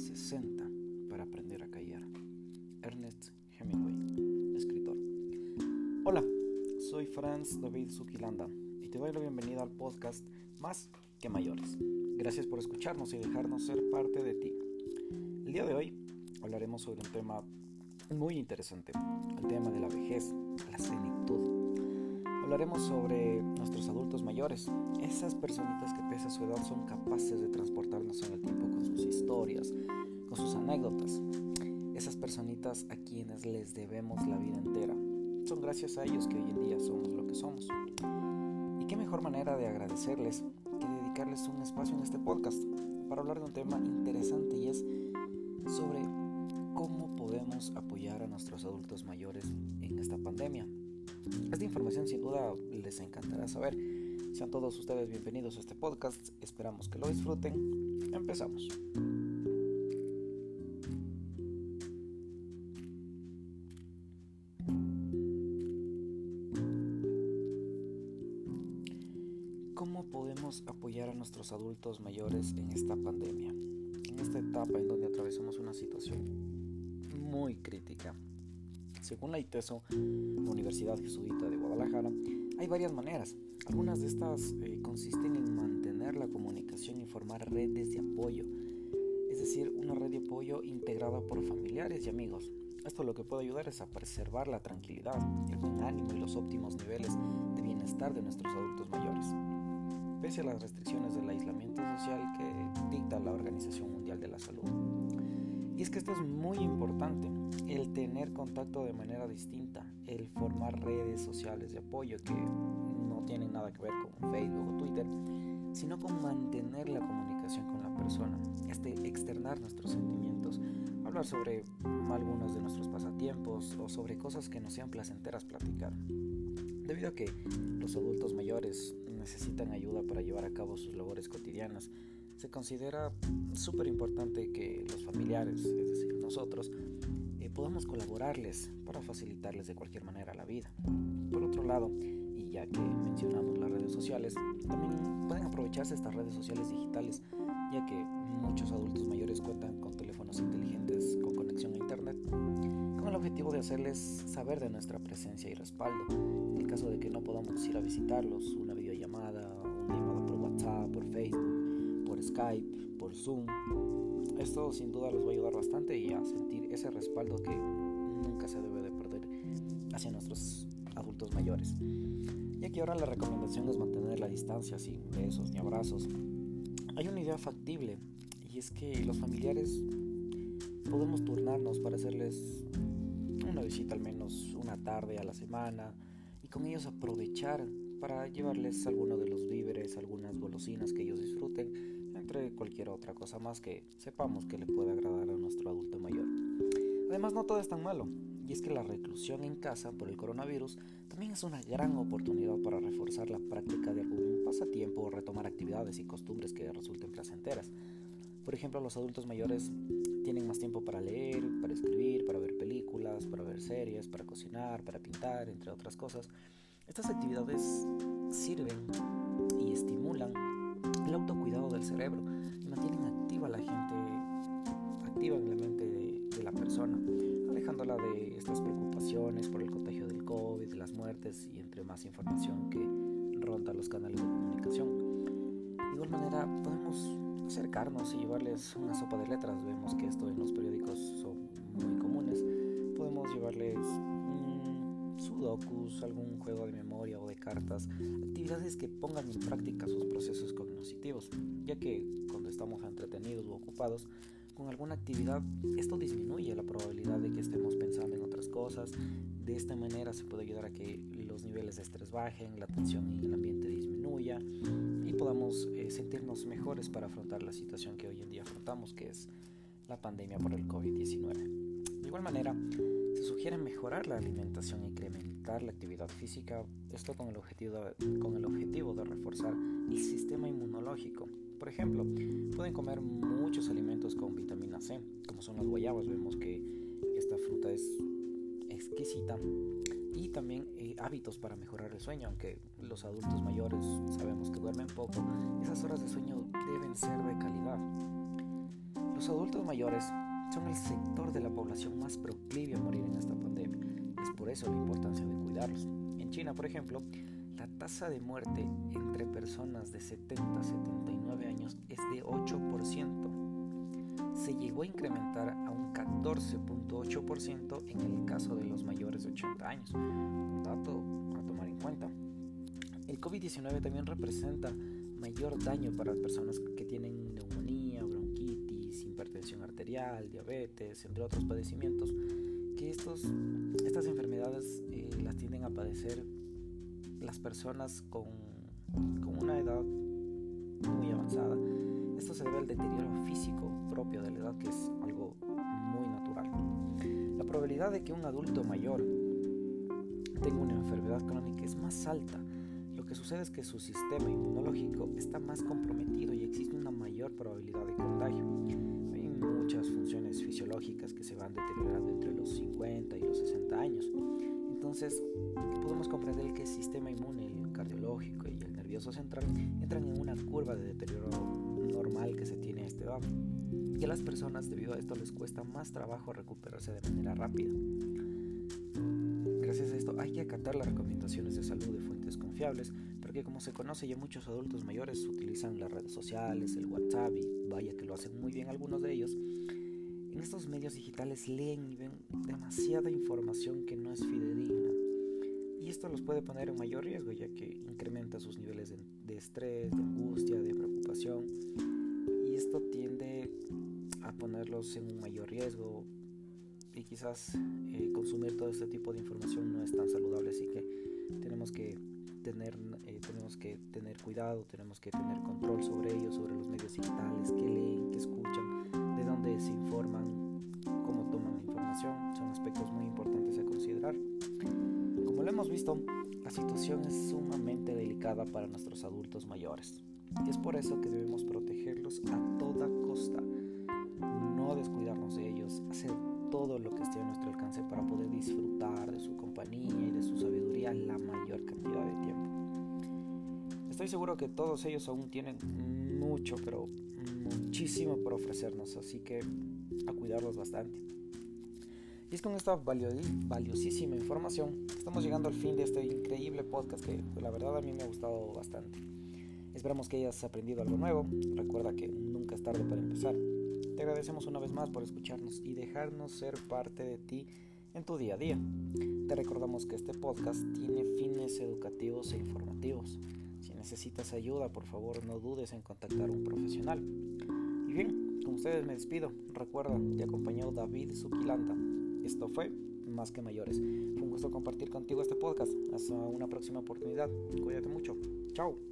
60 para aprender a callar. Ernest Hemingway, escritor. Hola, soy Franz David Zuquilanda y te doy la bienvenida al podcast Más que Mayores. Gracias por escucharnos y dejarnos ser parte de ti. El día de hoy hablaremos sobre un tema muy interesante, el tema de la vejez, la senectud hablaremos sobre nuestros adultos mayores, esas personitas que pese a su edad son capaces de transportarnos en el tiempo con sus historias, con sus anécdotas, esas personitas a quienes les debemos la vida entera. Son gracias a ellos que hoy en día somos lo que somos. Y qué mejor manera de agradecerles que dedicarles un espacio en este podcast para hablar de un tema interesante y es sobre cómo podemos apoyar a nuestros adultos mayores en esta pandemia. Esta información sin duda les encantará saber. Sean todos ustedes bienvenidos a este podcast. Esperamos que lo disfruten. Empezamos. ¿Cómo podemos apoyar a nuestros adultos mayores en esta pandemia? En esta etapa en donde atravesamos una situación muy crítica según la ITESO, la Universidad Jesuita de Guadalajara, hay varias maneras. Algunas de estas eh, consisten en mantener la comunicación y formar redes de apoyo, es decir, una red de apoyo integrada por familiares y amigos. Esto lo que puede ayudar es a preservar la tranquilidad, el buen ánimo y los óptimos niveles de bienestar de nuestros adultos mayores, pese a las restricciones del aislamiento social que dicta la Organización Mundial de la Salud. Y es que esto es muy importante, el tener contacto de manera distinta, el formar redes sociales de apoyo que no tienen nada que ver con Facebook o Twitter, sino con mantener la comunicación con la persona, este externar nuestros sentimientos, hablar sobre algunos de nuestros pasatiempos o sobre cosas que nos sean placenteras platicar. Debido a que los adultos mayores necesitan ayuda para llevar a cabo sus labores cotidianas, se considera súper importante que los familiares, es decir, nosotros, eh, podamos colaborarles para facilitarles de cualquier manera la vida. Por otro lado, y ya que mencionamos las redes sociales, también pueden aprovecharse estas redes sociales digitales, ya que muchos adultos mayores cuentan con teléfonos inteligentes con conexión a Internet, con el objetivo de hacerles saber de nuestra presencia y respaldo. En el caso de que no podamos ir a visitarlos, una videollamada, Skype, por Zoom. Esto sin duda les va a ayudar bastante y a sentir ese respaldo que nunca se debe de perder hacia nuestros adultos mayores. Y aquí ahora la recomendación es mantener la distancia sin besos ni abrazos. Hay una idea factible y es que los familiares podemos turnarnos para hacerles una visita al menos una tarde a la semana y con ellos aprovechar para llevarles alguno de los víveres, algunas golosinas que ellos disfruten entre cualquier otra cosa más que sepamos que le puede agradar a nuestro adulto mayor. Además, no todo es tan malo, y es que la reclusión en casa por el coronavirus también es una gran oportunidad para reforzar la práctica de algún pasatiempo o retomar actividades y costumbres que resulten placenteras. Por ejemplo, los adultos mayores tienen más tiempo para leer, para escribir, para ver películas, para ver series, para cocinar, para pintar, entre otras cosas. Estas actividades sirven y estimulan el autocuidado del cerebro y mantienen activa la gente, activa en la mente de, la persona, alejándola de estas preocupaciones por el contagio del COVID, de las muertes y entre más información que ronda los canales de comunicación. De igual manera, podemos acercarnos y llevarles una sopa de letras. Vemos que esto en los periódicos son muy comunes. Podemos llevarles sudokus, algún juego de memoria o de cartas, actividades que pongan en práctica sus procesos cognitivos, ya que cuando estamos entretenidos o ocupados con alguna actividad, esto disminuye la probabilidad de que estemos pensando en otras cosas. De esta manera se puede ayudar a que los niveles de estrés bajen, la tensión en el ambiente disminuya y podamos eh, sentirnos mejores para afrontar la situación que hoy en día afrontamos, que es la pandemia por el COVID-19. De igual manera, se sugiere mejorar la alimentación y incrementar la actividad física, esto con el, objetivo de, reforzar el sistema inmunológico. Por ejemplo, pueden comer muchos alimentos con vitamina C, como son las guayabas, vemos que esta fruta es exquisita y también eh, hábitos para mejorar el sueño, aunque los adultos mayores sabemos que duermen poco, esas horas de sueño deben ser de calidad adultos mayores son el sector de la población más proclive a morir en esta pandemia. Es por eso la importancia de cuidarlos. En China, por ejemplo, la tasa de muerte entre personas de 70 a 79 años es de 8%. Se llegó a incrementar a un 14.8% en el caso de los mayores de 80 años. Un dato a tomar en cuenta. El COVID-19 también representa mayor daño para las personas que tienen arterial, diabetes, entre otros padecimientos, que estos, estas enfermedades eh, las tienden a padecer las personas con, con una edad muy avanzada. Esto se debe al deterioro físico propio de la edad, que es algo muy natural. La probabilidad de que un adulto mayor tenga una enfermedad crónica es más alta. Lo que sucede es que su sistema inmunológico está más comprometido y existe una mayor probabilidad de van deteriorando entre los 50 y los 60 años. Entonces, podemos comprender que el sistema inmune, el cardiológico y el nervioso central entran en una curva de deterioro normal que se tiene a esta edad. Y a las personas, debido a esto, les cuesta más trabajo recuperarse de manera rápida. Gracias a esto, hay que acatar las recomendaciones de salud de fuentes confiables, porque como se conoce ya muchos adultos mayores utilizan las redes sociales, el WhatsApp y vaya que lo hacen muy bien algunos de ellos estos medios digitales leen y ven demasiada información que no es fidedigna. Y esto los puede poner en mayor riesgo ya que incrementa sus niveles de, estrés, de angustia, de preocupación. Y esto tiende a ponerlos en un mayor riesgo. Y quizás eh, consumir todo este tipo de información no es tan saludable. Así que tenemos que tener, eh, tenemos que tener cuidado, tenemos que tener control sobre ellos, sobre los medios digitales, que leen, que escuchan, de dónde se informan, cómo toman la información, son aspectos muy importantes a considerar. Como lo hemos visto, la situación es sumamente delicada para nuestros adultos mayores y es por eso que debemos protegerlos a toda costa, no descuidarnos de ellos, hacer todo lo que esté a nuestro alcance para poder disfrutar de su compañía y de su sabiduría la mayor cantidad de tiempo. Estoy seguro que todos ellos aún tienen mucho, pero muchísimo por ofrecernos, así que a cuidarlos bastante. Y es con esta valiosísima información estamos llegando al fin de este increíble podcast que la verdad a mí me ha gustado bastante. Esperamos que hayas aprendido algo nuevo. Recuerda que nunca es tarde para empezar. Te agradecemos una vez más por escucharnos y dejarnos ser parte de ti en tu día a día. Te recordamos que este podcast tiene fines educativos e informativos. Si necesitas ayuda, por favor no dudes en contactar a un profesional. Y bien, con ustedes me despido. Recuerda, te acompañó David Zuquilanda. Esto fue Más que Mayores. Fue un gusto compartir contigo este podcast. Hasta una próxima oportunidad. Cuídate mucho. Chao.